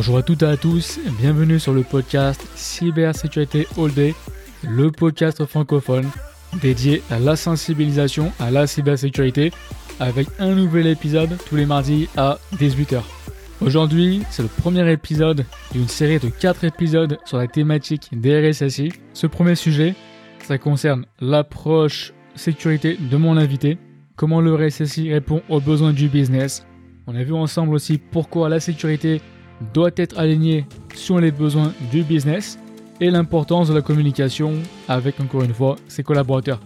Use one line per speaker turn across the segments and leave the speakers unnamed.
Bonjour à toutes et à tous, bienvenue sur le podcast Cybersécurité All Day, le podcast francophone dédié à la sensibilisation à la cybersécurité avec un nouvel épisode tous les mardis à 18h. Aujourd'hui, c'est le premier épisode d'une série de 4 épisodes sur la thématique des RSSI. Ce premier sujet, ça concerne l'approche sécurité de mon invité, comment le RSSI répond aux besoins du business. On a vu ensemble aussi pourquoi la sécurité doit être alignée sur les besoins du business et l'importance de la communication avec, encore une fois, ses collaborateurs.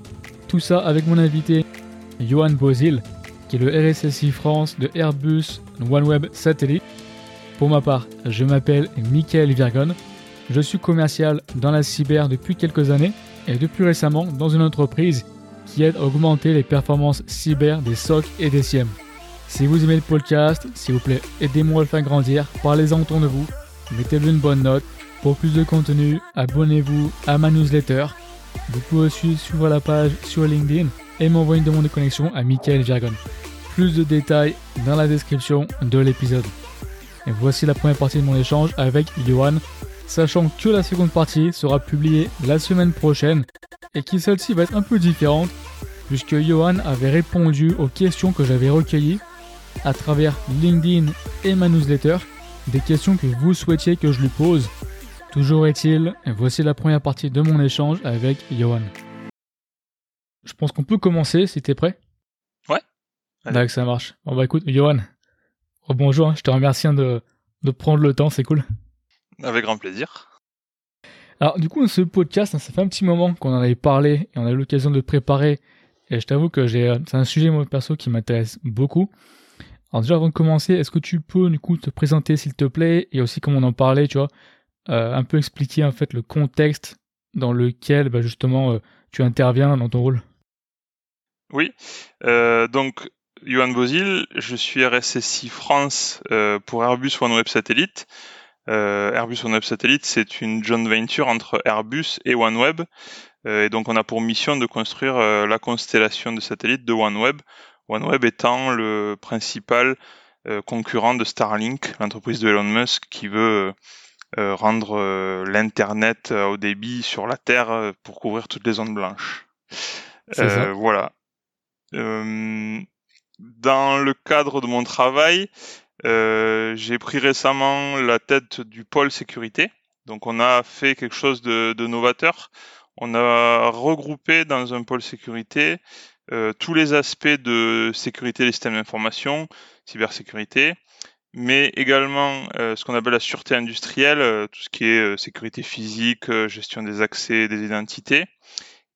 Tout ça avec mon invité, Johan Bozil, qui est le RSSI France de Airbus OneWeb Satellite. Pour ma part, je m'appelle Michael Virgon. Je suis commercial dans la cyber depuis quelques années et depuis récemment dans une entreprise qui aide à augmenter les performances cyber des SOC et des SIEM. Si vous aimez le podcast, s'il vous plaît, aidez-moi à le faire grandir, parlez-en autour de vous, mettez-lui une bonne note. Pour plus de contenu, abonnez-vous à ma newsletter. Vous pouvez aussi suivre la page sur LinkedIn et m'envoyer une demande de connexion à Michael Virgon. Plus de détails dans la description de l'épisode. Et voici la première partie de mon échange avec Johan, sachant que la seconde partie sera publiée la semaine prochaine et qui celle-ci va être un peu différente puisque Johan avait répondu aux questions que j'avais recueillies à travers LinkedIn et ma newsletter, des questions que vous souhaitiez que je lui pose. Toujours est-il, voici la première partie de mon échange avec Johan. Je pense qu'on peut commencer si t'es prêt?
Ouais.
D'accord, ça marche. Bon bah écoute, Johan, bonjour, hein, je te remercie hein, de, de prendre le temps, c'est cool.
Avec grand plaisir.
Alors du coup, ce podcast, hein, ça fait un petit moment qu'on en avait parlé et on a eu l'occasion de préparer. Et je t'avoue que j'ai, c'est un sujet moi perso qui m'intéresse beaucoup. Alors déjà avant de commencer, est-ce que tu peux du coup te présenter s'il te plaît et aussi comme on en parlait, tu vois, euh, un peu expliquer en fait le contexte dans lequel bah, justement euh, tu interviens dans ton rôle?
Oui, euh, donc Johan Bozil, je suis RSSI France pour Airbus OneWeb Satellite. Airbus OneWeb Satellite, c'est une joint venture entre Airbus et OneWeb. et donc on a pour mission de construire la constellation de satellites de OneWeb. OneWeb étant le principal concurrent de Starlink, l'entreprise de Elon Musk qui veut rendre l'Internet au débit sur la Terre pour couvrir toutes les zones blanches. voilà. dans le cadre de mon travail, euh, j'ai pris récemment la tête du pôle sécurité. Donc on a fait quelque chose de, de novateur. On a regroupé dans un pôle sécurité euh, tous les aspects de sécurité des systèmes d'information, cybersécurité, mais également euh, ce qu'on appelle la sûreté industrielle, euh, tout ce qui est euh, sécurité physique, gestion des accès, des identités,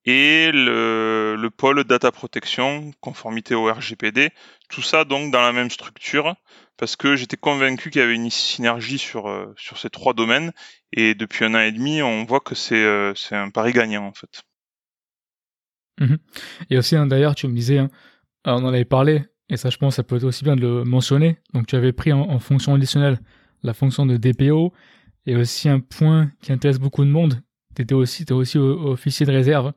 et le, le, pôle data protection, conformité au RGPD, tout ça donc dans la même structure, parce que j'étais convaincu qu'il y avait une synergie sur, sur ces trois domaines, et depuis un an et demi, on voit que c'est un pari gagnant en fait.
Mmh. Et aussi, hein, d'ailleurs, tu me disais, hein, on en avait parlé, et ça, je pense, ça peut être aussi bien de le mentionner. Donc, tu avais pris en, en fonction additionnelle la fonction de DPO, et aussi un point qui intéresse beaucoup de monde. Tu étais aussi, es aussi officier de réserve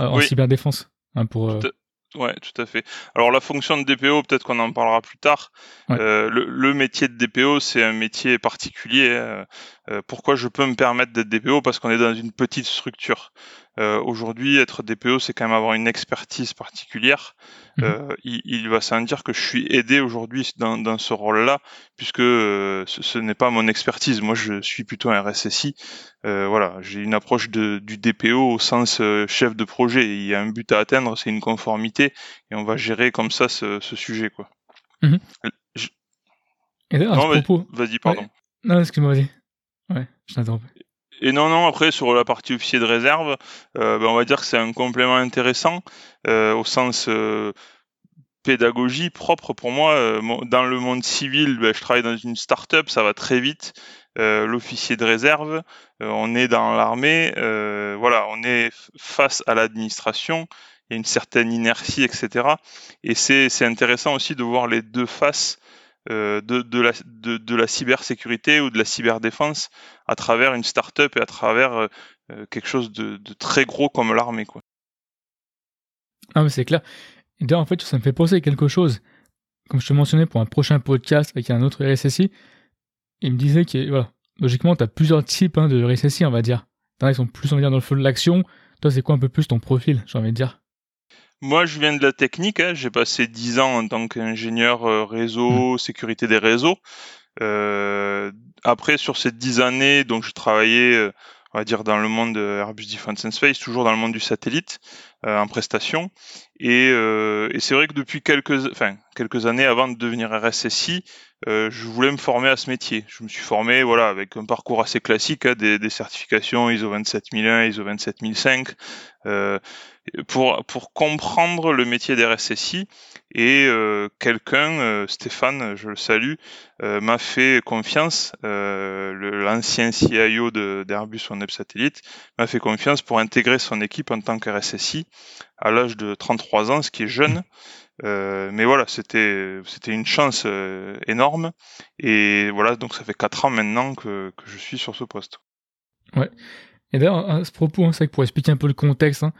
euh, en
Oui.
cyberdéfense. Hein, pour, euh,
Tout Ouais, tout à fait. Alors la fonction de DPO, peut-être qu'on en parlera plus tard.
Ouais.
Euh, le, le métier de DPO, c'est un métier particulier. euh, euh, pourquoi je peux me permettre d'être DPO Parce qu'on est dans une petite structure. Euh, Aujourd'hui, être DPO, c'est quand même avoir une expertise particulière.
Mhm.
Euh, il, il va sans dire que je suis aidé aujourd'hui dans, dans ce rôle-là, puisque euh, ce, ce n'est pas mon expertise. Moi, je suis plutôt un RSSI. Euh, voilà, j'ai une approche de, du DPO au sens euh, chef de projet. Il y a un but à atteindre, c'est une conformité, et on va gérer comme ça ce, ce sujet, quoi.
Et d'ailleurs, à
Non. Vas-y, pardon.
Non, excuse-moi, vas-y. Ouais, je t'interromps.
Et non, non, après, sur la partie officier de réserve, euh, ben, on va dire que c'est un complément intéressant euh, au sens euh, pédagogie propre pour moi. Dans le monde civil, ben, je travaille dans une start-up, ça va très vite. L'officier de réserve, on est dans l'armée, voilà, on est face à l'administration, il y a une certaine inertie, etc. Et c'est intéressant aussi de voir les deux faces de, de, la, de, de la cybersécurité ou de la cyberdéfense à travers une start-up et à travers euh, euh, quelque chose de, de très gros comme l'armée. quoi.
Ah, mais c'est clair. D'ailleurs, en fait, ça me fait penser à quelque chose. Comme je te mentionnais pour un prochain podcast avec un autre RSSI, il me disait que, voilà, logiquement, tu as plusieurs types hein, de RSSI, on va dire. T'en as qui sont plus, on va dire, dans le feu de l'action. Toi, c'est quoi un peu plus ton profil, j'ai envie de dire?
Moi, je viens de la technique. Hein. J'ai passé 10 ans en tant qu'ingénieur euh, réseau, mmh. sécurité des réseaux. Euh, après, sur ces 10 années, donc je travaillais, euh, on va dire, dans le monde de Airbus Defence and Space, toujours dans le monde du satellite, euh, en prestation. Et, euh, et c'est vrai que depuis quelques, enfin, quelques années avant de devenir RSSI, euh, je voulais me former à ce métier. Je me suis formé, voilà, avec un parcours assez classique, hein, des, des, certifications ISO 27001, ISO 27005, euh, pour pour comprendre le métier d'RSSI. Et euh, quelqu'un, euh, Stéphane, je le salue, euh, m'a fait confiance, l'ancien CIO d'Airbus One Satellite, m'a fait confiance pour intégrer son équipe en tant qu'RSSI à l'âge de 33 ans, ce qui est jeune. Euh, mais voilà, c'était c'était une chance euh, énorme. Et voilà, donc ça fait 4 ans maintenant que, que je suis sur ce poste.
Ouais. Et d'ailleurs, à ce propos, hein, c'est que pour expliquer un peu le contexte hein,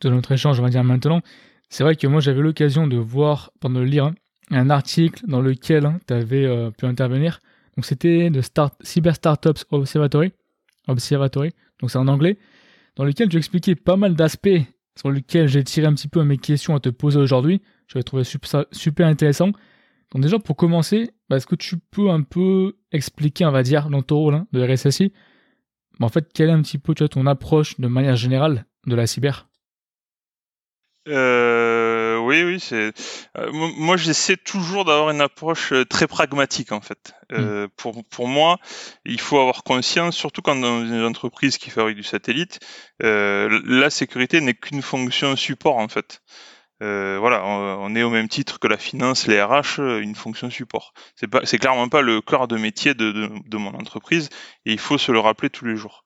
de notre échange, on va dire maintenant, c'est vrai que moi j'avais l'occasion de voir, pendant de lire, hein, un article dans lequel hein, tu avais euh, pu intervenir. Donc c'était de Start, Cyber Startups Observatory, Observatory, donc c'est en anglais, dans lequel tu expliquais pas mal d'aspects sur lesquels j'ai tiré un petit peu mes questions à te poser aujourd'hui. J'avais trouvé ça super intéressant. Donc déjà, pour commencer, bah, est-ce que tu peux un peu expliquer, on va dire, dans ton rôle hein, de RSSI, bah, en fait, quelle est un petit peu ton approche de manière générale de la cyber?
Euh, oui, oui, c'est. Euh, moi, j'essaie toujours d'avoir une approche euh, très pragmatique en fait. Euh, mm. pour, pour moi, il faut avoir conscience, surtout quand dans une entreprise qui fabrique du satellite, la sécurité n'est qu'une fonction support en fait. Euh, voilà, on, est au même titre que la finance, les RH, euh, une fonction support. C'est pas, c'est clairement pas le cœur de métier de, de, mon entreprise et il faut se le rappeler tous les jours.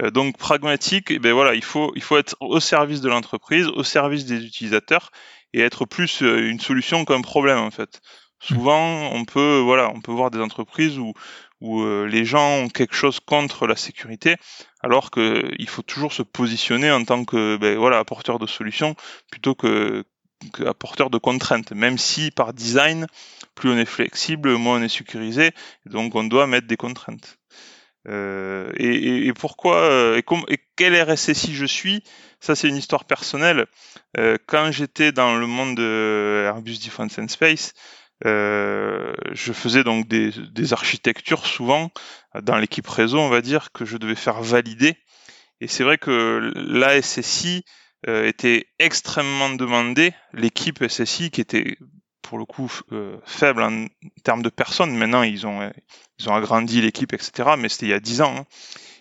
Euh, donc pragmatique, eh ben voilà, il faut, il faut être au service de l'entreprise, au service des utilisateurs et être plus une solution qu'un problème en fait. Souvent, on peut, voilà, on peut voir des entreprises où où les gens ont quelque chose contre la sécurité, alors qu'il faut toujours se positionner en tant que ben, voilà apporteur de solutions plutôt que, apporteur de contraintes, même si par design, plus on est flexible, moins on est sécurisé, donc on doit mettre des contraintes. Euh, et, pourquoi euh, et, quel RSSI je suis? Ça, c'est une histoire personnelle. Euh, quand j'étais dans le monde de Airbus Defence and Space, euh, je faisais donc des, des, architectures souvent dans l'équipe réseau, on va dire, que je devais faire valider. Et c'est vrai que l'ASSI euh, était extrêmement demandé, l'équipe SSI qui était pour le coup euh, faible en termes de personnes. Maintenant, ils ont, ils ont agrandi l'équipe, etc. Mais c'était il y a dix ans. Hein.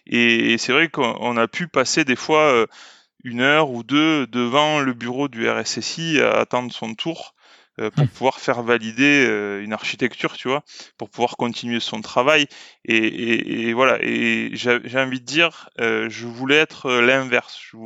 Et, c'est vrai qu'on a pu passer des fois euh, une heure ou deux devant le bureau du RSSI à attendre son tour euh, pour mmh. pouvoir faire valider euh, une architecture, tu vois, pour pouvoir continuer son travail. Et, et, et voilà. Et j'ai envie de dire, euh, je voulais être l'inverse. Je,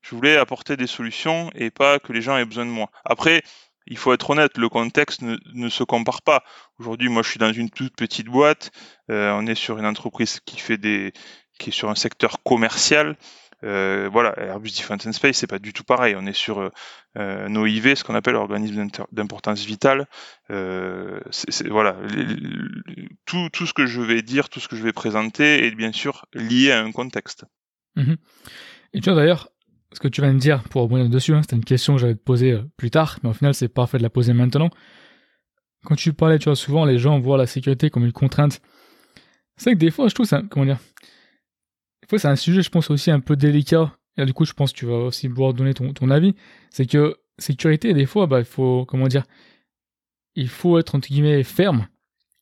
je, voulais apporter des solutions et pas que les gens aient besoin de moi. Après. Il faut être honnête, le contexte ne, ne se compare pas. Aujourd'hui, moi, je suis dans une toute petite boîte. on est sur une entreprise qui fait des, qui est sur un secteur commercial. Euh, voilà, Airbus Defence and Space, c'est pas du tout pareil. On est sur euh, un OIV, ce qu'on appelle organisme d'importance vitale. Euh, voilà, tout, ce que je vais dire, tout ce que je vais présenter est bien sûr lié à un contexte.
Mhm. Et tu vois d'ailleurs, ce que tu viens de dire, pour revenir dessus, hein, c'était une question que j'allais te poser euh, plus tard, mais au final c'est parfait de la poser maintenant. Quand tu parlais, tu vois, souvent les gens voient la sécurité comme une contrainte. C'est que des fois, je trouve ça, comment dire, c'est un sujet, je pense, aussi un peu délicat. Et du coup, je pense que tu vas aussi pouvoir donner ton, avis. C'est que sécurité, des fois, bah, il faut, comment dire, il faut être, entre guillemets, ferme,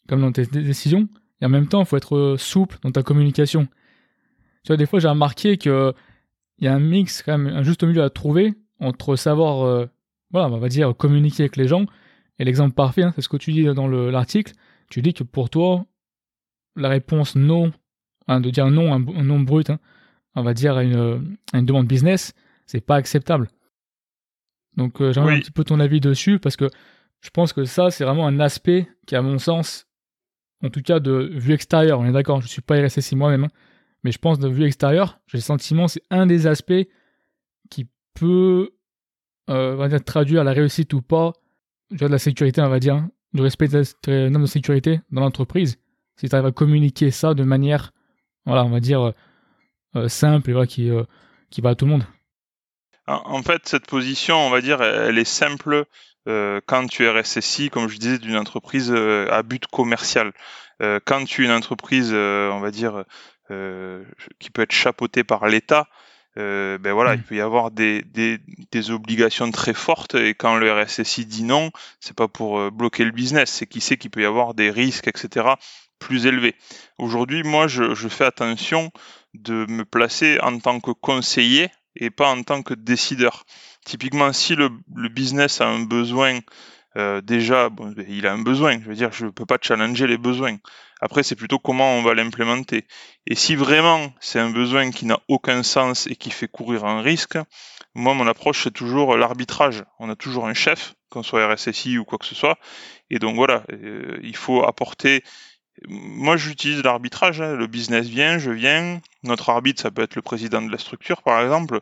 comme dans tes décisions. Et en même temps, il faut être euh, souple dans ta communication. Tu vois, des fois, j'ai remarqué que il y a un mix, quand même, un juste milieu à trouver entre savoir, euh, voilà, on va dire, communiquer avec les gens. Et l'exemple parfait, hein, c'est ce que tu dis dans l'article. Tu dis que pour toi, la réponse non Hein, de dire non, un, non brut, hein, on va dire à une, une demande business, c'est pas acceptable. Donc euh, j'aimerais un petit peu ton avis dessus parce que je pense que ça c'est vraiment un aspect qui à mon sens, en tout cas de vue extérieure, on est d'accord, je suis pas RSSI moi-même, hein, mais je pense de vue extérieure, j'ai le sentiment c'est un des aspects qui peut euh, va dire, traduire la réussite ou pas de la sécurité, on va dire, du respect des normes de sécurité dans l'entreprise. si tu arrives à communiquer ça de manière, voilà, on va dire, simple et voilà, qui, qui va à tout le monde.
En fait, cette position, on va dire, elle est simple euh, quand tu es RSSI, comme je disais, d'une entreprise euh, à but commercial. Euh, quand tu es une entreprise, on va dire, qui peut être chapeautée par l'État, ben voilà, il mm. peut y avoir des, des, des, obligations très fortes et quand le RSSI dit non, c'est pas pour bloquer le business, c'est qu'il sait qu'il peut y avoir des risques, etc., plus élevés. Aujourd'hui, moi, je, fais attention de me placer en tant que conseiller et pas en tant que décideur. Typiquement, si le, business a un besoin, euh, déjà, il a un besoin. Je veux dire, je ne peux pas challenger les besoins. Après, c'est plutôt comment on va l'implémenter. Et si vraiment c'est un besoin qui n'a aucun sens et qui fait courir un risque, moi, mon approche, c'est toujours l'arbitrage. On a toujours un chef, qu'on soit RSSI ou quoi que ce soit. Et donc voilà, euh, il faut apporter moi, j'utilise l'arbitrage. Hein. Le business vient, je viens. Notre arbitre, ça peut être le président de la structure, par exemple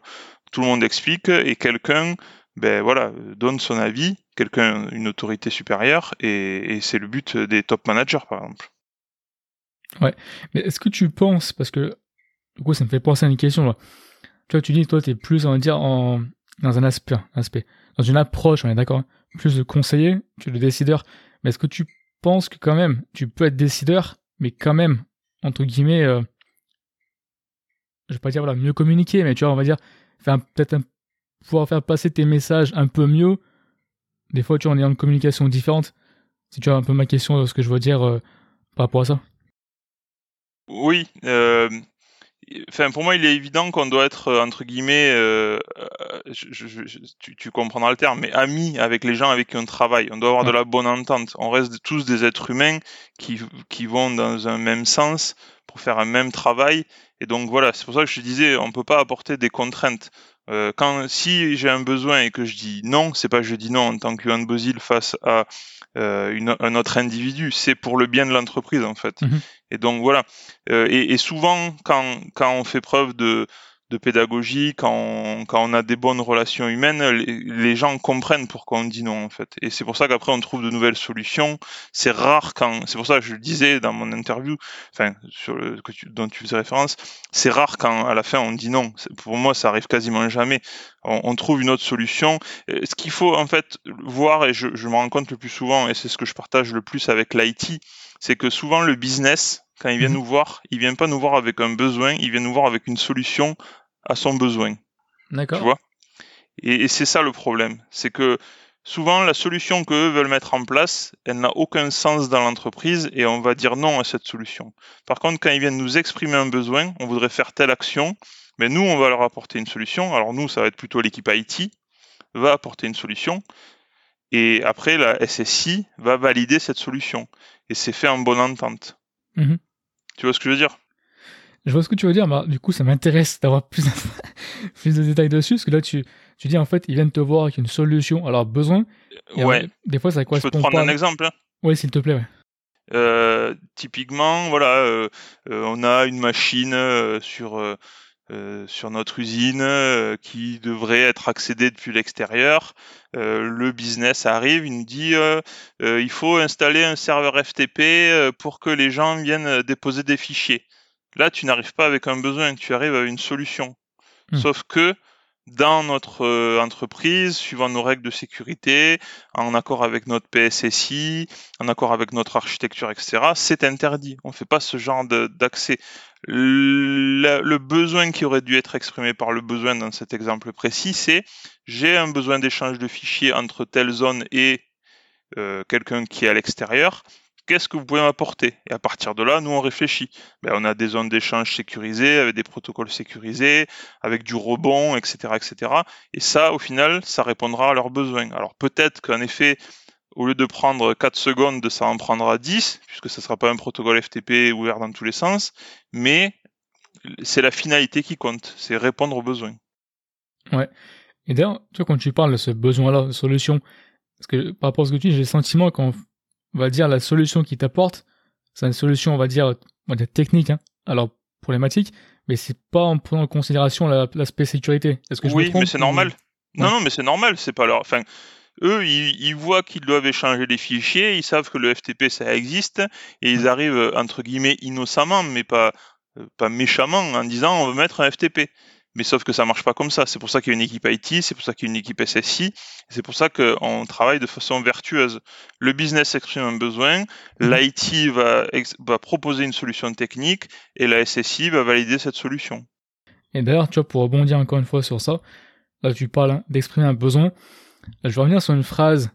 tout le monde explique et quelqu'un ben voilà, donne son avis, quelqu'un, une autorité supérieure, et, c'est le but des top managers, par exemple.
Ouais, mais est-ce que tu penses, parce que du coup ça me fait penser à une question, tu vois, tu dis, toi tu es plus, on va dire, dans un aspect, aspect, dans une approche, on est d'accord, hein, plus de conseiller que de décideur, mais est-ce que tu penses que quand même, tu peux être décideur, mais quand même, entre guillemets, euh, je vais pas dire voilà, mieux communiquer, mais tu vois, on va dire, peut-être pouvoir faire passer tes messages un peu mieux. Des fois, tu en es en communication différente. Si tu as un peu ma question, ce que je veux dire euh, par rapport à ça.
Oui. Euh, enfin, pour moi, il est évident qu'on doit être, euh, entre guillemets, tu, comprendras le terme, mais amis avec les gens avec qui on travaille. On doit avoir de la bonne entente. On reste tous des êtres humains qui, qui vont dans un même sens pour faire un même travail et donc voilà, c'est pour ça que je disais, on peut pas apporter des contraintes. Euh, quand si j'ai un besoin et que je dis non, c'est pas je dis non en tant que Bozil face à euh, une, un autre individu, c'est pour le bien de l'entreprise en fait. Mhm. Et donc voilà. Euh, et, et, souvent quand quand on fait preuve de de pédagogie, quand on, quand on a des bonnes relations humaines, les, gens comprennent pourquoi on dit non en fait. Et c'est pour ça qu'après on trouve de nouvelles solutions. C'est rare quand, c'est pour ça que je le disais dans mon interview, enfin sur le que tu, dont tu faisais référence, c'est rare quand à la fin on dit non. Pour moi, ça arrive quasiment jamais. On, trouve une autre solution. Ce qu'il faut en fait voir et je, je me rends compte le plus souvent et c'est ce que je partage le plus avec l'IT, c'est que souvent le business quand il vient mhm. nous voir, il vient pas nous voir avec un besoin, il vient nous voir avec une solution à son besoin.
D'accord.
Tu vois? Et, c'est ça le problème, c'est que souvent la solution qu'eux veulent mettre en place, elle n'a aucun sens dans l'entreprise et on va dire non à cette solution. Par contre, quand ils viennent nous exprimer un besoin, on voudrait faire telle action, mais nous, on va leur apporter une solution. Alors nous, ça va être plutôt l'équipe IT, va apporter une solution. Et après, la SSI va valider cette solution. Et c'est fait en bonne entente. Mhm. Tu vois ce que je veux dire?
Je vois ce que tu veux dire, mais du coup, ça m'intéresse d'avoir plus, plus de détails dessus, parce que là, tu, tu dis en fait, ils viennent te voir avec une solution à leurs besoins.
ouais.
des fois, ça correspond
Je peux te prendre un exemple hein
Oui, s'il te plaît, ouais.
Euh, typiquement, voilà, euh, euh, on a une machine sur sur notre usine qui devrait être accédée depuis l'extérieur. le business arrive, il nous dit il faut installer un serveur FTP pour que les gens viennent déposer des fichiers. Là, tu n'arrives pas avec un besoin, tu arrives à une solution. Hmm. Sauf que dans notre euh, entreprise, suivant nos règles de sécurité, en accord avec notre PSSI, en accord avec notre architecture, etc., c'est interdit. On ne fait pas ce genre d'accès. Le, besoin qui aurait dû être exprimé par le besoin dans cet exemple précis, c'est j'ai un besoin d'échange de fichiers entre telle zone et euh, quelqu'un qui est à l'extérieur qu'est-ce que vous pouvez m'apporter? Et à partir de là, nous, on réfléchit. Ben, on a des zones d'échange sécurisées, avec des protocoles sécurisés, avec du rebond, etc., etc. Et ça, au final, ça répondra à leurs besoins. Alors peut-être qu'en effet, au lieu de prendre 4 secondes, ça en prendra 10, puisque ce ne sera pas un protocole FTP ouvert dans tous les sens, mais c'est la finalité qui compte, c'est répondre aux besoins.
Ouais. Et d'ailleurs, tu vois, quand tu parles de ce besoin-là, de solution, parce que par rapport à ce que tu dis, j'ai le sentiment qu'on on va dire, la solution qu'il t'apporte, c'est une solution, on va dire, on va dire technique, hein, alors problématique, mais c'est pas en prenant en considération l'aspect sécurité.
Est-ce que je oui, me trompe, mais c'est normal. Non, non, mais c'est normal, c'est pas leur. Enfin, eux, ils, voient qu'ils doivent échanger les fichiers, ils savent que le FTP ça existe, et ils arrivent entre guillemets innocemment, mais pas pas méchamment, en disant on veut mettre un FTP. Mais sauf que ça marche pas comme ça. C'est pour ça qu'il y a une équipe IT, c'est pour ça qu'il y a une équipe SSI, c'est pour ça qu'on travaille de façon vertueuse. Le business exprime un besoin, mhm. l'IT va, va proposer une solution technique et la SSI va valider cette solution.
Et d'ailleurs, tu vois, pour rebondir encore une fois sur ça, là tu parles hein, d'exprimer un besoin. Je vais revenir sur une phrase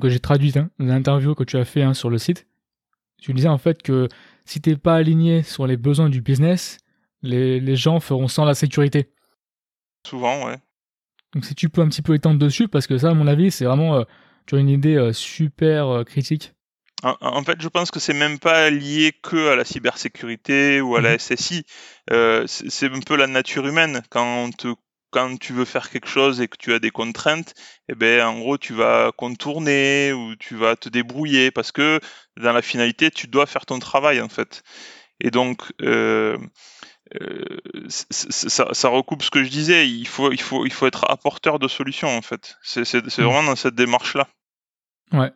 que j'ai traduite hein, dans l'interview que tu as fait hein, sur le site. Tu disais en fait que si tu n'es pas aligné sur les besoins du business, les, gens feront sans la sécurité.
Souvent, ouais.
Donc si tu peux un petit peu étendre dessus, parce que ça, à mon avis, c'est vraiment euh, tu as une idée euh, super euh, critique.
En, fait, je pense que c'est même pas lié que à la cybersécurité ou à la mhm. SSI. c'est un peu la nature humaine. Quand, quand tu veux faire quelque chose et que tu as des contraintes, eh ben, en gros, tu vas contourner ou tu vas te débrouiller parce que dans la finalité, tu dois faire ton travail, en fait. Et donc, euh, ça, recoupe ce que je disais. Il faut, il faut, il faut être apporteur de solutions en fait. C'est mm. vraiment dans cette démarche-là.
Ouais.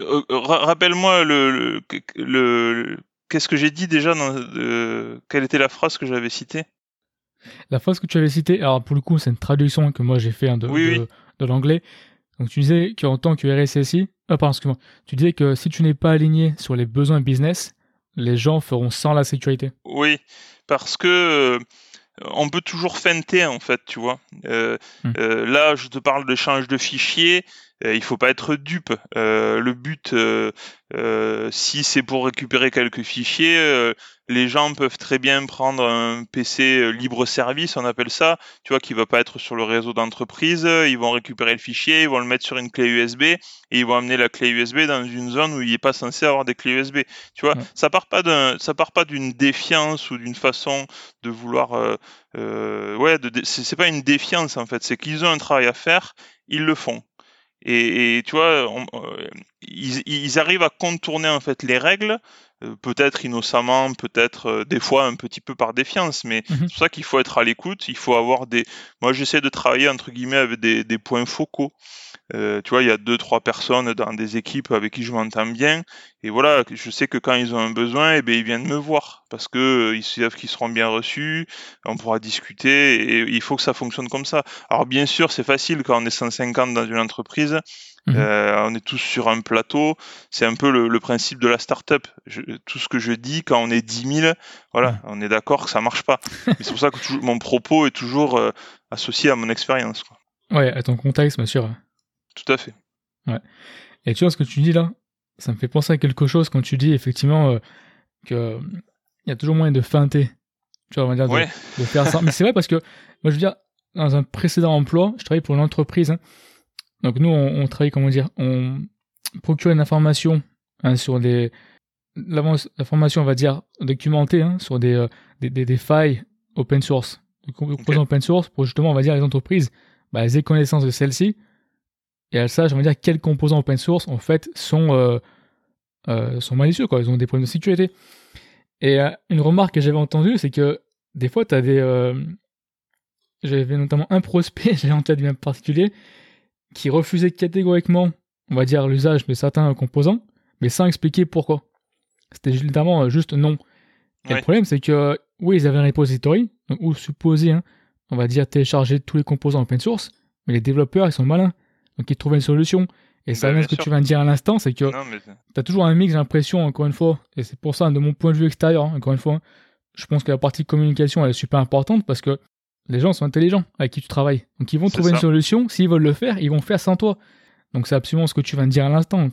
Euh, euh, rappelle-moi le, le, qu'est-ce que j'ai dit déjà dans, Quelle était la phrase que j'avais citée?
La phrase que tu avais citée, alors pour le coup, c'est une traduction que moi j'ai fait hein, de, de, l'anglais. Donc tu disais qu'en tant que RSSI, ah, pardon, excuse-moi, tu disais que si tu n'es pas aligné sur les besoins business, les gens feront sans la sécurité.
Oui, parce que euh, on peut toujours feinter en fait, tu vois. Euh, hmm. euh, là, je te parle d'échange de fichiers. Euh, il faut pas être dupe. Euh, le but, euh, si c'est pour récupérer quelques fichiers, les gens peuvent très bien prendre un PC libre service, on appelle ça, tu vois, qui va pas être sur le réseau d'entreprise. Ils vont récupérer le fichier, ils vont le mettre sur une clé USB et ils vont amener la clé USB dans une zone où il n'est pas censé avoir des clés USB. Tu vois, ça part pas d'un, ça part pas d'une défiance ou d'une façon de vouloir, euh, ouais, de, c'est pas une défiance en fait, c'est qu'ils ont un travail à faire, ils le font. Et, tu vois, euh, ils, arrivent à contourner en fait les règles, peut-être innocemment, peut-être euh, des fois un petit peu par défiance, mais mhm. c'est pour ça qu'il faut être à l'écoute. Il faut avoir des. Moi, j'essaie de travailler entre guillemets avec des, des points focaux. Euh, tu vois, il y a deux, trois personnes dans des équipes avec qui je m'entends bien. Et voilà, je sais que quand ils ont un besoin, eh bien, ils viennent me voir parce que euh, ils savent qu'ils seront bien reçus. On pourra discuter et il faut que ça fonctionne comme ça. Alors, bien sûr, c'est facile quand on est 150 dans une entreprise. Mhm. Euh, on est tous sur un plateau. C'est un peu le, principe de la startup. Je, tout ce que je dis, quand on est 10 000, voilà, on est d'accord que ça marche pas. c'est pour ça que mon propos est toujours associé à mon expérience.
Ouais, à ton contexte, bien sûr.
Tout à fait.
Ouais. Et tu vois ce que tu dis là? Ça me fait penser à quelque chose quand tu dis effectivement euh, que il y a toujours moyen de feinter. Tu vois, on va dire de, faire ça. Mais c'est vrai parce que moi je veux dire dans un précédent emploi, je travaillais pour une entreprise. Hein. Donc nous on, travaille comment dire, on procure une information hein, sur des l'information on va dire documentée hein, sur des, euh, des, des, failles open source, des composants open source pour justement on va dire les entreprises bah, elles aient connaissance de celles-ci et elles sachent, on va dire, quels composants open source, en fait, sont, euh, euh, sont malicieux, quoi. Ils ont des problèmes de sécurité. Et une remarque que j'avais entendue, c'est que des fois, tu as des. j'avais notamment un prospect, j'ai en tête particulier, qui refusait catégoriquement, on va dire, l'usage de certains composants, mais sans expliquer pourquoi. C'était évidemment juste non. Et le problème, c'est que, oui, ils avaient un repository, où supposé, hein, on va dire, télécharger tous les composants open source, mais les développeurs, ils sont malins donc ils trouvent une solution. Et ça, bah, ce que tu viens de dire à l'instant, c'est que tu as toujours un mix, j'ai l'impression, encore une fois, et c'est pour ça, de mon point de vue extérieur, hein, encore une fois, je pense que la partie communication, elle est super importante parce que les gens sont intelligents avec qui tu travailles. Donc ils vont trouver une solution, s'ils veulent le faire, ils vont faire sans toi. Donc c'est absolument ce que tu viens de dire à l'instant.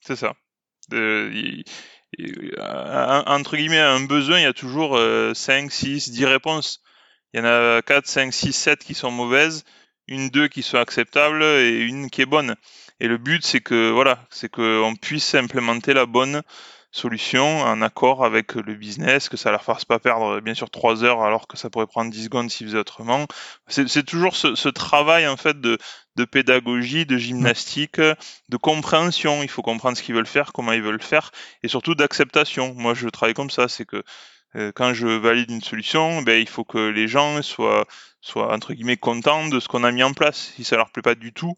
C'est ça. entre guillemets, un besoin, il y a toujours 5, 6, 10 réponses. Il y en a 4, 5, 6, 7 qui sont mauvaises une deux qui soit acceptable et une qui est bonne. Et le but, c'est que voilà, c'est qu'on puisse implémenter la bonne solution en accord avec le business, que ça leur fasse pas perdre bien sûr trois heures alors que ça pourrait prendre 10 secondes s'ils faisaient autrement. C'est toujours ce, travail en fait de, pédagogie, de gymnastique, de compréhension. Il faut comprendre ce qu'ils veulent faire, comment ils veulent le faire, et surtout d'acceptation. Moi, je travaille comme ça, c'est que euh, quand je valide une solution, ben, il faut que les gens soient, soient entre guillemets contents de ce qu'on a mis en place. Si ça leur plaît pas du tout,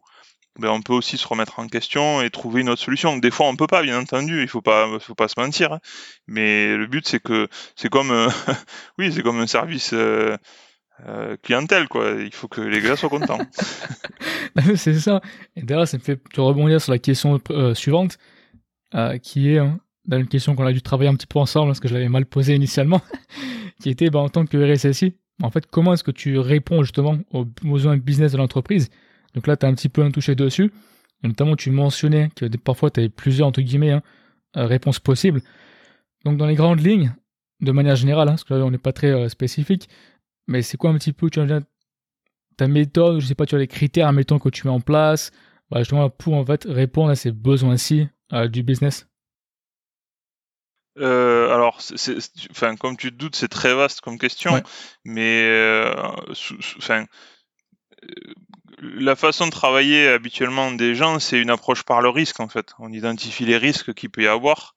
ben, on peut aussi se remettre en question et trouver une autre solution. Des fois, on peut pas, bien entendu, il faut pas, faut pas se mentir. Hein. Mais le but, c'est que c'est comme, euh, oui, c'est comme un service euh, euh, clientèle, quoi. Il faut que les gars soient contents.
c'est ça. Et d'ailleurs, ça me fait rebondir sur la question suivante, qui est hein, dans une question qu'on a dû travailler un petit peu ensemble parce que je l'avais mal posée initialement, qui était ben, en tant que RSSI, en fait, comment est-ce que tu réponds justement aux besoins business de l'entreprise Donc là, tu as un petit peu un touché dessus. notamment, tu mentionnais que parfois, tu avais plusieurs, entre guillemets, hein, euh, réponses possibles. Donc dans les grandes lignes, de manière générale, hein, parce que là, on n'est pas très euh, spécifique, mais c'est quoi un petit peu tu ta méthode, je sais pas, tu as les critères, mettons, que tu mets en place, bah, justement, pour en fait répondre à ces besoins-ci euh, du business?
Euh, alors, c'est, enfin, comme tu te doutes, c'est très vaste comme question, mais enfin, la façon de travailler habituellement des gens, c'est une approche par le risque en fait. On identifie les risques qu'il peut y avoir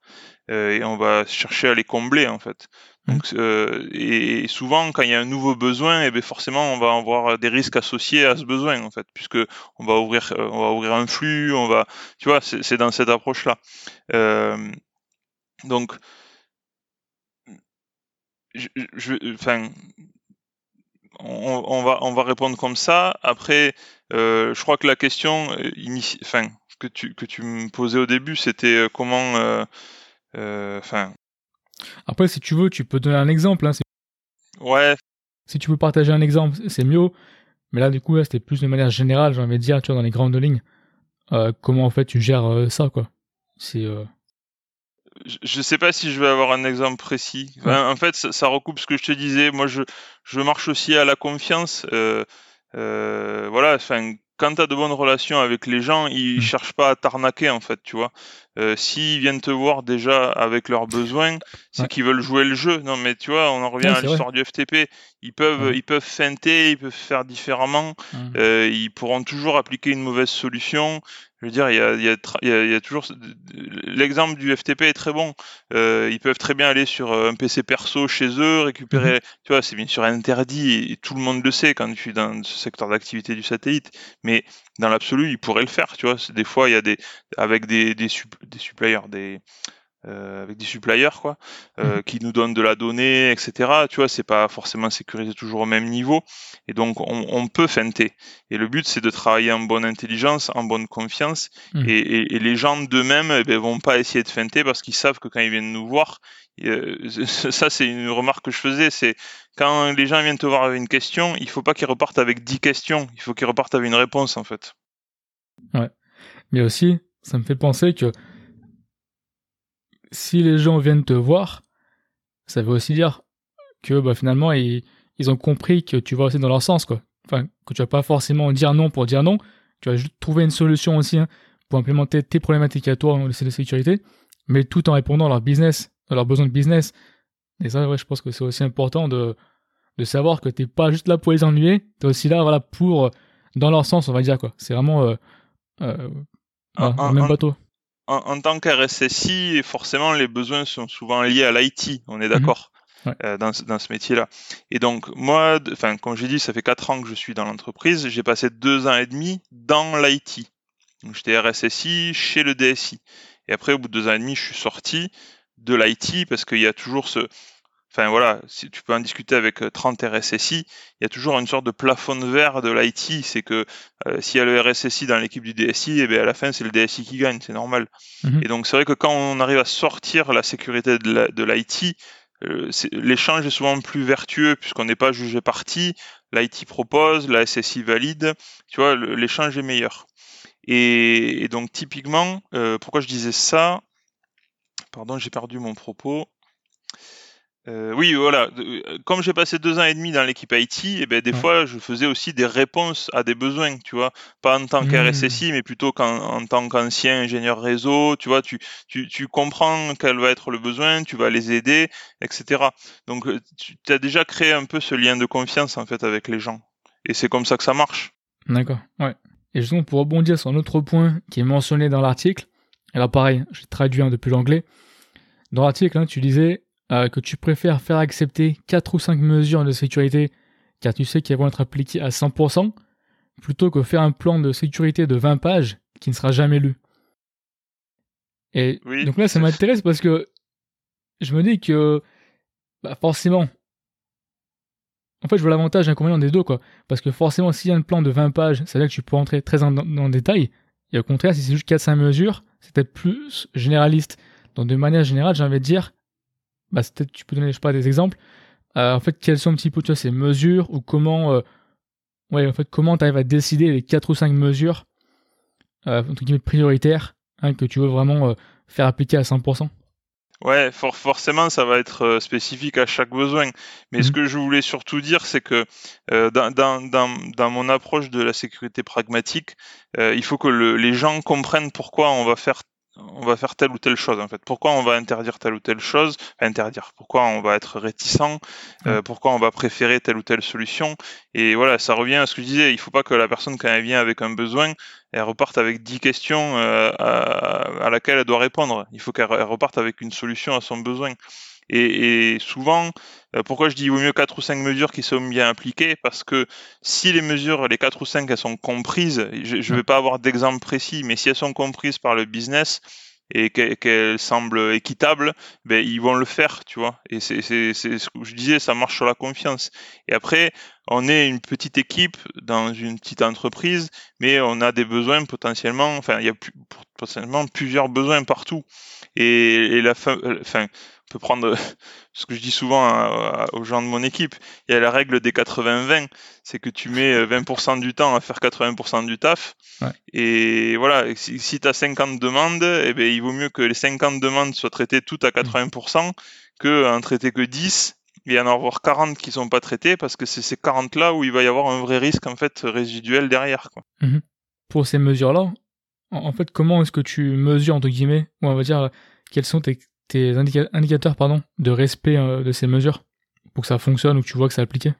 et on va chercher à les combler en fait. Mmh. Donc, et, souvent, quand il y a un nouveau besoin, eh bien forcément, on va avoir des risques associés à ce besoin en fait, puisque on va ouvrir, on va ouvrir un flux, on va, tu vois, c'est, dans cette approche-là. Donc, je, enfin, on, va, on va répondre comme ça. Après, euh, je crois que la question, euh, enfin, que tu, que tu me posais au début, c'était euh, comment, enfin.
Après, si tu veux, tu peux donner un exemple. Hein,
ouais.
Si tu veux partager un exemple, c'est mieux. Mais là, du coup, c'était plus de manière générale, j'ai envie de dire, tu vois, dans les grandes lignes, comment en fait tu gères ça, quoi. C'est
je sais pas si je vais avoir un exemple précis. en fait, ça, recoupe ce que je te disais. Moi, je, je marche aussi à la confiance. Euh, euh, voilà, enfin, quand tu as de bonnes relations avec les gens, ils mmh. cherchent pas à t'arnaquer en fait, tu vois. Euh, S'ils viennent te voir déjà avec leurs besoins, c'est qu'ils veulent jouer le jeu. Non, mais tu vois, on en revient à l'histoire du FTP. Ils peuvent, ils peuvent feinter, ils peuvent faire différemment. Euh, ils pourront toujours appliquer une mauvaise solution. Je veux dire, il y a, il y a, il y a toujours l'exemple du FTP est très bon. Euh, ils peuvent très bien aller sur un PC perso chez eux, récupérer. Mhm. Tu vois, c'est bien sûr interdit et, tout le monde le sait quand tu es dans ce secteur d'activité du satellite. Mais dans l'absolu, ils pourraient le faire. Tu vois, des fois, il y a des avec des des, des suppliers, des euh, avec des suppliers quoi, euh, mhm. qui nous donnent de la donnée, etc. Tu vois, c'est pas forcément sécurisé toujours au même niveau, et donc on, on peut feinter. Et le but c'est de travailler en bonne intelligence, en bonne confiance, mhm. et, et, les gens d'eux-mêmes eh ben, vont pas essayer de feinter parce qu'ils savent que quand ils viennent nous voir, ça c'est une remarque que je faisais, c'est quand les gens viennent te voir avec une question, il faut pas qu'ils repartent avec dix questions, il faut qu'ils repartent avec une réponse en fait.
Ouais, mais aussi ça me fait penser que si les gens viennent te voir, ça veut aussi dire que bah, finalement ils, ont compris que tu vas aussi dans leur sens quoi. Enfin, que tu vas pas forcément dire non pour dire non, tu vas juste trouver une solution aussi hein, pour implémenter tes problématiques à toi dans le de sécurité, mais tout en répondant à leur business, à leurs besoins de business. Et ça, ouais, je pense que c'est aussi important de, de savoir que t'es pas juste là pour les ennuyer, tu es aussi là voilà, pour, dans leur sens, on va dire quoi. C'est vraiment euh, euh, le même bateau
en, tant qu'RSSI, forcément, les besoins sont souvent liés à l'IT, on est mhm. d'accord euh, dans, ce métier-là. Et donc, moi, enfin, comme j'ai dit, ça fait quatre ans que je suis dans l'entreprise. J'ai passé deux ans et demi dans l'IT. J'étais RSSI chez le DSI. Et après, au bout de deux ans et demi, je suis sorti de l'IT parce qu'il y a toujours ce, Enfin voilà, si tu peux en discuter avec 30 euh, RSSI, il y a toujours une sorte de plafond de verre de l'IT. C'est que euh, s'il y a le RSSI dans l'équipe du DSI, et eh bien à la fin c'est le DSI qui gagne, c'est normal. Mhm. Et donc c'est vrai que quand on arrive à sortir la sécurité de l'IT, euh, l'échange est souvent plus vertueux puisqu'on n'est pas jugé parti. L'IT propose, la SSI valide. Tu vois, l'échange est meilleur. Et, donc typiquement, pourquoi je disais ça? Pardon, j'ai perdu mon propos. Euh, oui, voilà. Euh, comme j'ai passé deux ans et demi dans l'équipe IT, et eh ben, des fois, je faisais aussi des réponses à des besoins, tu vois. Pas en tant qu'RSSI, mmh. mais plutôt en tant qu'ancien ingénieur réseau, tu vois. Tu, tu, tu comprends quel va être le besoin, tu vas les aider, etc. Donc, euh, tu as déjà créé un peu ce lien de confiance, en fait, avec les gens. Et c'est comme ça que ça marche.
D'accord, ouais. Et justement, pour rebondir sur un autre point qui est mentionné dans l'article, alors pareil, j'ai traduit un depuis l'anglais. Dans l'article, hein, tu disais euh, que tu préfères faire accepter 4 ou 5 mesures de sécurité car tu sais qu'elles vont être appliquées à 100%, plutôt que faire un plan de sécurité de 20 pages qui ne sera jamais lu. Et donc là, ça m'intéresse parce que je me dis que bah forcément, en fait, je vois l'avantage et l'inconvénient des deux, quoi. Parce que forcément, s'il y a un plan de 20 pages, c'est là que tu peux entrer très en, détail. Et au contraire, si c'est juste 4-5 mesures, c'est peut-être plus généraliste. Donc, de manière générale, j'ai envie de dire, bah, peut-être, tu peux donner, je sais pas, des exemples. Euh, en fait, quelles sont un petit peu, tu vois, ces mesures ou comment, euh, ouais, en fait, comment tu arrives à décider les 4 ou 5 mesures, euh, entre guillemets, prioritaires, hein, que tu veux vraiment faire appliquer à 100%.
Ouais, forcément, ça va être euh, spécifique à chaque besoin. Mais ce mmh. que je voulais surtout dire, c'est que euh, dans, dans, dans, dans, mon approche de la sécurité pragmatique, euh, il faut que le, les gens comprennent pourquoi on va faire on va faire telle ou telle chose en fait. Pourquoi on va interdire telle ou telle chose? Interdire. Pourquoi on va être réticent? Euh, Pourquoi on va préférer telle ou telle solution? Et voilà, ça revient à ce que je disais. Il faut pas que la personne quand elle vient avec un besoin, elle reparte avec 10 questions euh, à, à, laquelle elle doit répondre. Il faut qu'elle reparte avec une solution à son besoin. Et, et souvent, euh, pourquoi je dis il vaut mieux 4 ou 5 mesures qui sont bien appliquées? Parce que si les mesures, les 4 ou 5, elles sont comprises, je ne vais pas avoir d'exemple précis, mais si elles sont comprises par le business, et qu'elles semblent équitables, ben ils vont le faire, tu vois? Et c'est ce que je disais, ça marche sur la confiance. Et après, on est une petite équipe dans une petite entreprise, mais on a des besoins potentiellement, enfin il y a potentiellement plusieurs besoins partout. Et, et la fin, enfin peut prendre ce que je dis souvent aux gens de mon équipe. Il y a la règle des 80-20, c'est que tu mets 20% euh, du temps à faire 80% du taf. Et voilà, si, tu as 50 demandes, eh bien, il vaut mieux que les 50 demandes soient traitées toutes à 80% que en traiter que 10 et en avoir 40 qui sont pas traitées parce que c'est ces 40 là où il va y avoir un vrai risque en fait résiduel derrière. Quoi.
Mhm. Pour ces mesures-là, en fait, comment est-ce que tu mesures entre guillemets, ou on va dire quels sont tes tes indicateurs pardon, de respect euh, de ces mesures pour que ça fonctionne ou que tu vois que ça appliqué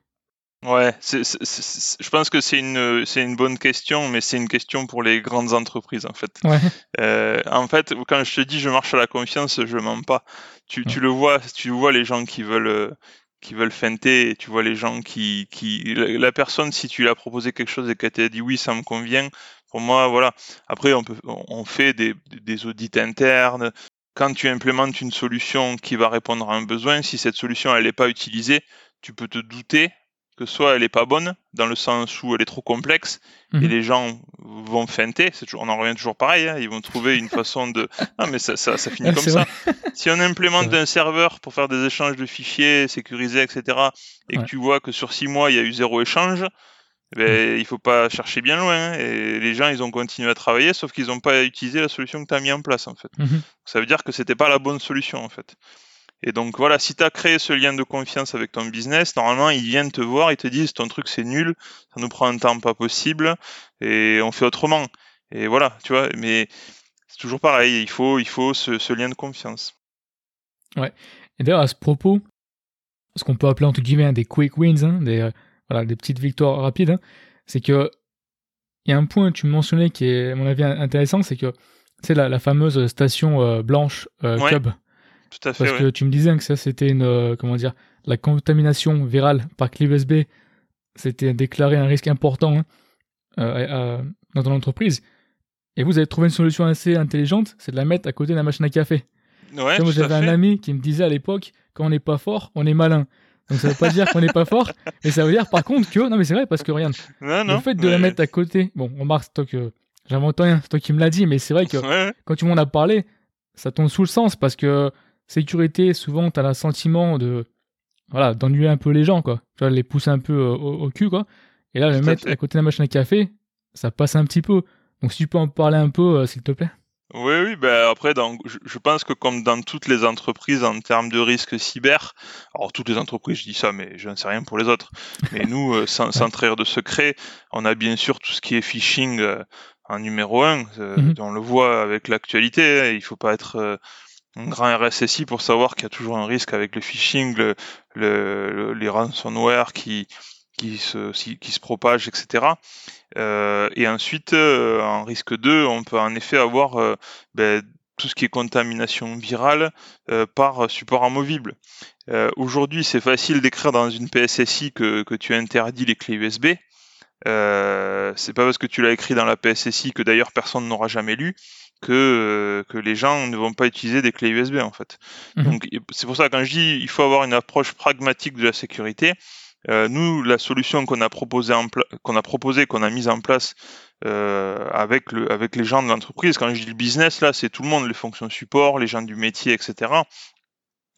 Ouais, je pense que c'est une, c'est une bonne question, mais c'est une question pour les grandes entreprises en fait.
Ouais.
Euh, en fait, quand je te dis je marche à la confiance, je mens pas. Tu, tu le vois, tu vois les gens qui veulent qui veulent feinter, tu vois les gens qui, qui la, personne si tu lui as proposé quelque chose et qu'elle t'a dit oui ça me convient, pour moi voilà. Après on peut on fait des, des audits internes, quand tu implémentes une solution qui va répondre à un besoin, si cette solution elle n'est pas utilisée, tu peux te douter que soit elle n'est pas bonne, dans le sens où elle est trop complexe, et mhm. les gens vont feinter, toujours, on en revient toujours pareil, hein, ils vont trouver une façon de... Ah mais ça, ça, ça finit comme ça. si on implémente un serveur pour faire des échanges de fichiers sécurisés, etc., et que tu vois que sur six mois, il y a eu zéro échange, ben, il faut pas chercher bien loin. Hein, et les gens, ils ont continué à travailler, sauf qu'ils n'ont pas utilisé la solution que tu as mis en place, en fait. Mhm. Ça veut dire que c'était pas la bonne solution, en fait. Et donc voilà, si tu as créé ce lien de confiance avec ton business, normalement, ils viennent te voir, ils te disent ton truc c'est nul, ça nous prend un temps pas possible, et on fait autrement. Et voilà, tu vois, mais c'est toujours pareil, il faut, il faut ce, lien de confiance.
Ouais. Et d'ailleurs, à ce propos, ce qu'on peut appeler entre guillemets des quick wins, hein, des, voilà, des petites victoires rapides, hein. c'est que il y a un point que tu mentionnais qui est, à mon avis, intéressant, c'est que c'est la, la, fameuse station euh, blanche euh, Cub.
Tout à fait.
Parce que tu me disais que ça, c'était une, euh, comment dire, la contamination virale par clé USB, c'était déclaré un risque important hein, euh, dans ton entreprise. Et vous avez trouvé une solution assez intelligente, c'est de la mettre à côté de la machine à café.
Ouais,
j'avais un ami qui me disait à l'époque, quand on n'est pas fort, on est malin. Donc ça veut pas dire qu'on n'est pas fort, mais ça veut dire par contre que non mais c'est vrai parce que regarde, le fait de la mettre à côté, bon remarque c'est toi que j'invente rien, c'est toi qui me l'as dit, mais c'est vrai que quand tu m'en as parlé, ça tombe sous le sens parce que sécurité souvent t'as le sentiment de voilà d'ennuyer un peu les gens quoi, tu vois les pousser un peu euh, au, cul quoi, et là le mettre à, côté de la machine à café, ça passe un petit peu. Donc si tu peux en parler un peu euh, s'il te plaît.
Oui, oui, ben après, je pense que comme dans toutes les entreprises en termes de risque cyber, alors toutes les entreprises, je dis ça, mais je ne sais rien pour les autres, mais nous, euh, sans, sans trahir de secret, on a bien sûr tout ce qui est phishing euh, en numéro un, euh, mhm. on le voit avec l'actualité, hein, il faut pas être un grand RSSI pour savoir qu'il y a toujours un risque avec le phishing, le, les ransomware qui, qui se, qui se propagent, etc. Euh, et ensuite, euh, en risque 2, on peut en effet avoir euh, ben, tout ce qui est contamination virale par support amovible. Aujourd'hui, c'est facile d'écrire dans une PSSI que, que tu interdis les clés USB. euh, c'est pas parce que tu l'as écrit dans la PSSI que d'ailleurs personne n'aura jamais lu que que les gens ne vont pas utiliser des clés USB en fait.
Mhm.
Donc c'est pour ça que quand je dis il faut avoir une approche pragmatique de la sécurité. Euh, nous, la solution qu'on a proposée, qu'on a proposé, qu'on a mise en place euh, avec avec les gens de l'entreprise. Quand je dis le business, là, c'est tout le monde, les fonctions support, les gens du métier, etc.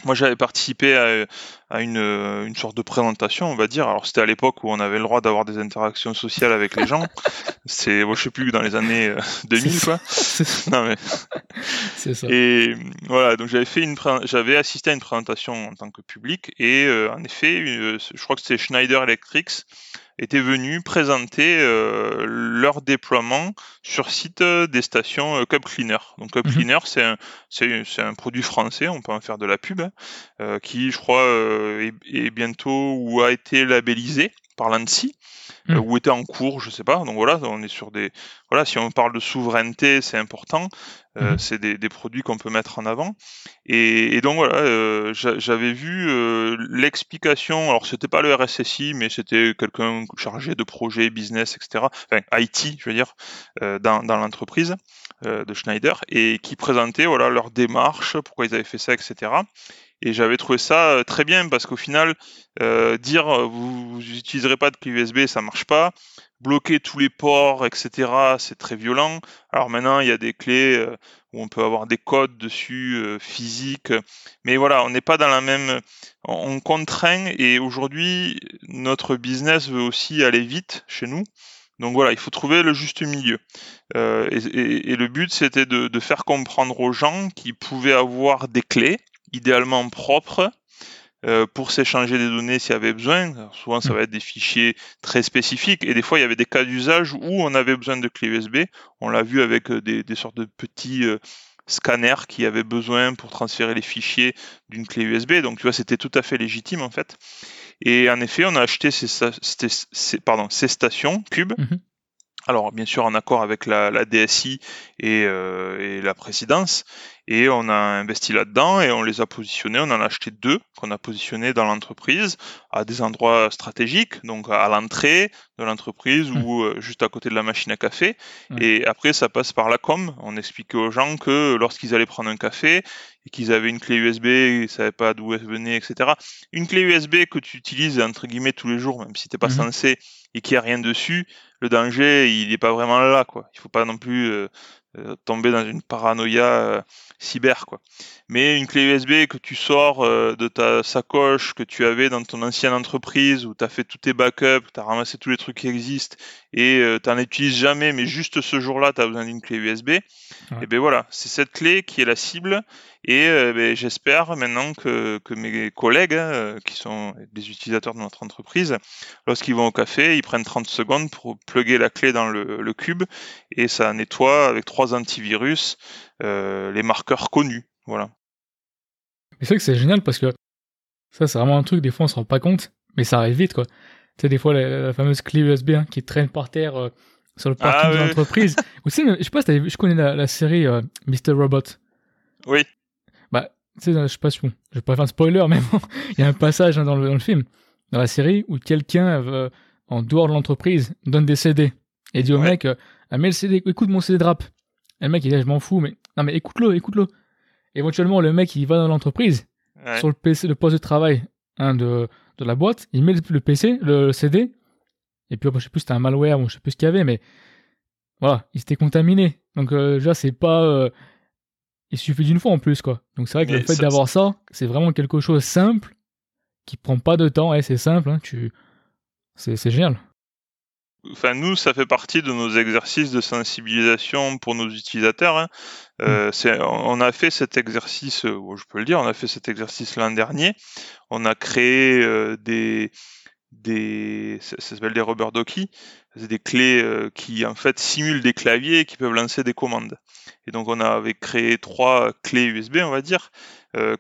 Moi, j'avais participé à, une, une, sorte de présentation, on va dire. Alors, c'était à l'époque où on avait le droit d'avoir des interactions sociales avec les gens. C'est, bon, je sais plus, dans les années 2000, quoi.
non, mais... C'est ça.
Et voilà, donc j'avais fait une, j'avais assisté à une présentation en tant que public, et euh, en effet, je crois que c'était Schneider Electric étaient venus présenter euh, leur déploiement sur site euh, des stations euh, Cup Cleaner. Donc Cup mhm. Cleaner, c'est un, produit français, on peut en faire de la pub, hein, qui, je crois, est, bientôt ou a été labellisé par l'ANSI. Mhm. ou était en cours, je sais pas. Donc voilà, on est sur des. Voilà, si on parle de souveraineté, c'est important. Euh, mhm. C'est des, produits qu'on peut mettre en avant. Et, donc voilà, euh, j'avais vu euh, l'explication. Alors c'était pas le RSSI, mais c'était quelqu'un chargé de projet, business, etc. Enfin IT, je veux dire, dans, dans l'entreprise de Schneider, et qui présentait voilà leur démarche, pourquoi ils avaient fait ça, etc. Et j'avais trouvé ça très bien parce qu'au final, dire vous, vous utiliserez pas de clé USB, ça marche pas bloquer tous les ports, etc. C'est très violent. Alors maintenant, il y a des clés euh, où on peut avoir des codes dessus euh, physiques, mais voilà, on n'est pas dans la même. On contraint et aujourd'hui, notre business veut aussi aller vite chez nous. Donc voilà, il faut trouver le juste milieu. Euh, et, le but, c'était de, de faire comprendre aux gens qui pouvaient avoir des clés, idéalement propres, euh, pour s'échanger des données s'il y avait besoin. souvent, ça mm. va être des fichiers très spécifiques. Et des fois, il y avait des cas d'usage où on avait besoin de clés USB. On l'a vu avec euh, des, sortes de petits euh, scanners qui avaient besoin pour transférer les fichiers d'une clé USB. Donc, tu vois, c'était tout à fait légitime, en fait. Et en effet, on a acheté ces, pardon, ces stations Cube. Mm-hmm. Alors bien sûr en accord avec la, DSI et, et, la présidence, et on a investi là-dedans et on les a positionnés. On en a acheté deux qu'on a positionnés dans l'entreprise à des endroits stratégiques, donc à l'entrée de l'entreprise mmh. ou euh, juste à côté de la machine à café. Et après, ça passe par la com. On expliquait aux gens que lorsqu'ils allaient prendre un café et qu'ils avaient une clé USB, ils ne savaient pas d'où elle venait, etc. Une clé USB que tu utilises entre guillemets tous les jours, même si tu n'es pas mmh. censé et qu'il n'y a rien dessus, le danger, il n'est pas vraiment là. Quoi. Il ne faut pas non plus euh, euh, tomber dans une paranoïa euh, cyber quoi. Mais une clé USB que tu sors de ta sacoche que tu avais dans ton ancienne entreprise où tu as fait tous tes backups, tu as ramassé tous les trucs qui existent et tu n'en utilises jamais mais juste ce jour-là tu as besoin d'une clé USB. Et ben voilà, c'est cette clé qui est la cible et ben, j'espère maintenant que, que, mes collègues hein, qui sont des utilisateurs de notre entreprise, lorsqu'ils vont au café, ils prennent 30 secondes pour plugger la clé dans le, le cube et ça nettoie avec trois antivirus, euh, les marqueurs connus. Voilà.
c'est vrai que c'est génial parce que ça, c'est vraiment un truc, des fois, on se rend pas compte, mais ça arrive vite, quoi. Tu sais, des fois, la, fameuse clé USB hein, qui traîne par terre euh, sur le parking ah de l'entreprise. Ou tu sais, je sais pas si je connais la, série euh, Mr. Robot.
Oui.
Bah, tu sais, je sais pas si je vais pas faire un spoiler, mais bon, il y a un passage hein, dans, le, film, dans la série, où quelqu'un, en dehors de l'entreprise, donne des CD et dit au mec, ah, mets le CD, écoute mon CD de rap. Et le mec, il dit, je m'en fous, mais non, mais écoute-le, écoute-le. Éventuellement, le mec, il va dans l'entreprise, sur le PC, le poste de travail hein, de, de la boîte, il met le PC, le CD, et puis, je sais plus, c'était un malware, ou je sais plus ce qu'il y avait, mais voilà, il s'était contaminé. Donc, euh, déjà, c'est pas. Euh, il suffit d'une fois en plus, quoi. Donc, c'est vrai que le fait d'avoir ça, c'est vraiment quelque chose simple, qui prend pas de temps, et c'est simple, hein, tu... c'est génial
enfin nous, ça fait partie de nos exercices de sensibilisation pour nos utilisateurs. Hein. Euh, mm. on a fait cet exercice, euh, je peux le dire, on a fait cet exercice l'an dernier. On a créé euh, des, des, ça, s'appelle des rubber ducky, c'est des clés qui en fait simulent des claviers et qui peuvent lancer des commandes. Et donc on avait créé trois clés USB, on va dire,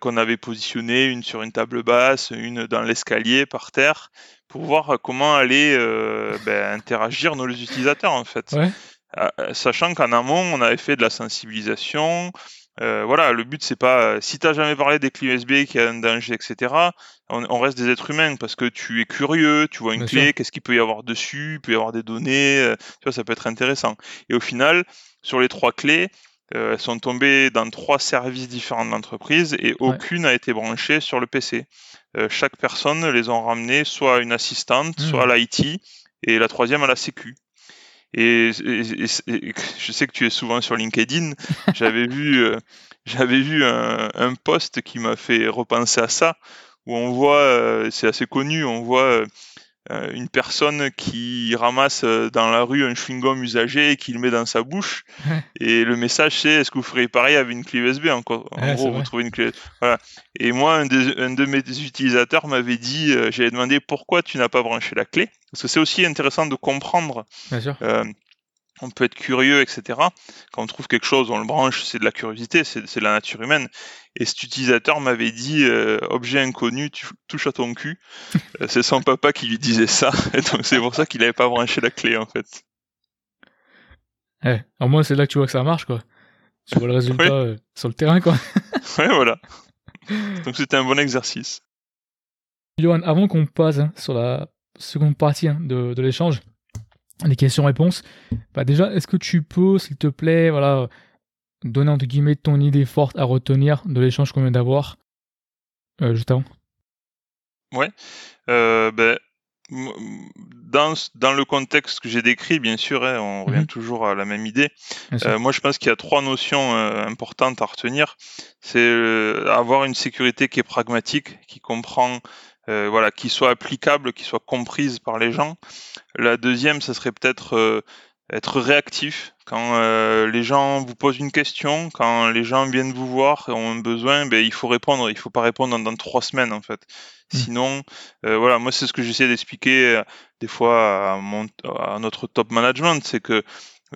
qu'on avait positionnées, une sur une table basse, une dans l'escalier par terre, pour voir comment aller euh, ben, interagir nos utilisateurs en fait. Euh, sachant qu'en amont, on avait fait de la sensibilisation, Euh, voilà, le but c'est pas si t'as jamais parlé des clés USB, qu'il y a un danger, etc. On, reste des êtres humains parce que tu es curieux, tu vois une clé, qu'est-ce qu'il peut y avoir dessus, il peut y avoir des données, euh, tu vois, ça peut être intéressant. Et au final, sur les trois clés, euh, elles sont tombées dans trois services différents de l'entreprise et aucune n'a été branchée sur le PC. chaque personne les ont ramenées soit à une assistante, mmh. soit à l'IT et la troisième à la Sécu. Et, je sais que tu es souvent sur LinkedIn. J'avais vu, euh, j'avais vu un, un post qui m'a fait repenser à ça, où on voit, euh, c'est assez connu, on voit euh, une personne qui ramasse dans la rue un chewing-gum usagé et qui le met dans sa bouche. Et le message c'est est-ce que vous ferez pareil avec une clé USB En, en gros, vous trouvez une clé. Voilà. Et moi, un, un de mes utilisateurs m'avait dit, j'avais demandé pourquoi tu n'as pas branché la clé. Parce que c'est aussi intéressant de comprendre. Euh, on peut être curieux, etc. Quand on trouve quelque chose, on le branche, c'est de la curiosité, c'est de la nature humaine. Et cet utilisateur m'avait dit euh, objet inconnu, tu touches à ton cul. Euh, c'est son papa qui lui disait ça, et donc c'est pour ça qu'il n'avait pas branché la clé en fait.
Eh, au moins c'est là que tu vois que ça marche quoi. Tu vois le résultat sur le terrain quoi.
ouais voilà. Donc c'était un bon exercice.
Johan, avant qu'on passe hein, sur la seconde partie hein, de, l'échange, les questions-réponses. Bah déjà, est-ce que tu peux, s'il te plaît, voilà, donner entre guillemets ton idée forte à retenir de l'échange qu'on vient d'avoir euh, juste avant
Ouais. Euh, ben, dans, dans le contexte que j'ai décrit, bien sûr, hein, on revient mhm. toujours à la même idée. Euh, moi, je pense qu'il y a trois notions importantes à retenir. C'est avoir une sécurité qui est pragmatique, qui comprend euh, voilà, qui soit applicable, qui soit comprise par les gens. La deuxième, ça serait peut-être euh, être réactif quand euh, les gens vous posent une question, quand les gens viennent vous voir et ont besoin, ben, il faut répondre. Il faut pas répondre dans, trois semaines en fait. Mmh. Sinon, voilà, moi c'est ce que j'essaie d'expliquer des fois à, mon, à notre top management, c'est que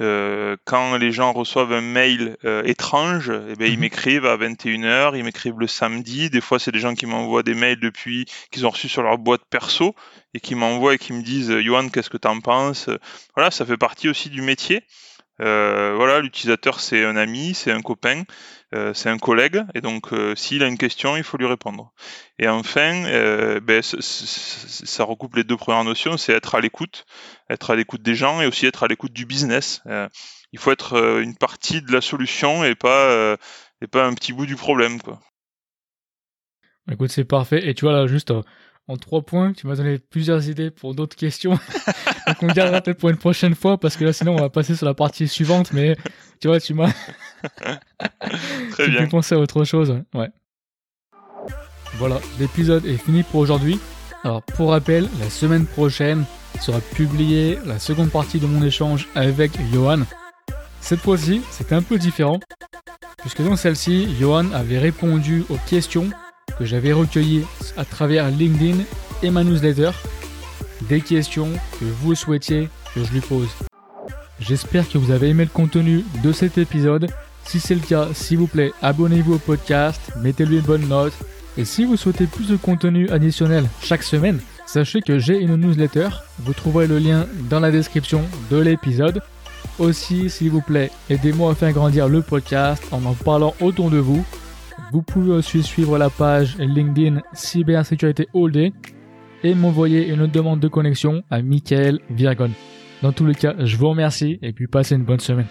euh, quand les gens reçoivent un mail euh, étrange, eh ben, ils mhm. m'écrivent à 21h, ils m'écrivent le samedi. Des fois, c'est des gens qui m'envoient des mails depuis qu'ils ont reçu sur leur boîte perso et qui m'envoient et qui me disent Johan, qu'est-ce que tu en penses? Voilà, ça fait partie aussi du métier. Euh, voilà, l'utilisateur c'est un ami, c'est un copain, euh, c'est un collègue, et donc euh, s'il a une question, il faut lui répondre. Et enfin, ben, ça recoupe les deux premières notions, c'est être à l'écoute, être à l'écoute des gens et aussi être à l'écoute du business. il faut être une partie de la solution et pas et pas un petit bout du problème, quoi.
Écoute, c'est parfait. Et tu vois là, juste en trois points. Tu m'as donné plusieurs idées pour d'autres questions. Donc on gardera peut-être pour une prochaine fois parce que là sinon on va passer sur la partie suivante. Mais tu vois, tu m'as.
Très bien.
penser à autre chose. Ouais. Voilà, l'épisode est fini pour aujourd'hui. Alors pour rappel, la semaine prochaine sera publiée la seconde partie de mon échange avec Johan. Cette fois-ci, c'est un peu différent, puisque dans celle-ci, Johan avait répondu aux questions que j'avais recueilli à travers LinkedIn et ma newsletter, des questions que vous souhaitiez que je lui pose. J'espère que vous avez aimé le contenu de cet épisode. Si c'est le cas, s'il vous plaît, abonnez-vous au podcast, mettez-lui une bonne note. Et si vous souhaitez plus de contenu additionnel chaque semaine, sachez que j'ai une newsletter. Vous trouverez le lien dans la description de l'épisode. Aussi, s'il vous plaît, aidez-moi à faire grandir le podcast en en parlant autour de vous. Vous pouvez aussi suivre la page LinkedIn Cybersécurité All Day et m'envoyer une demande de connexion à Michael Virgon. Dans tous les cas, je vous remercie et puis passez une bonne semaine.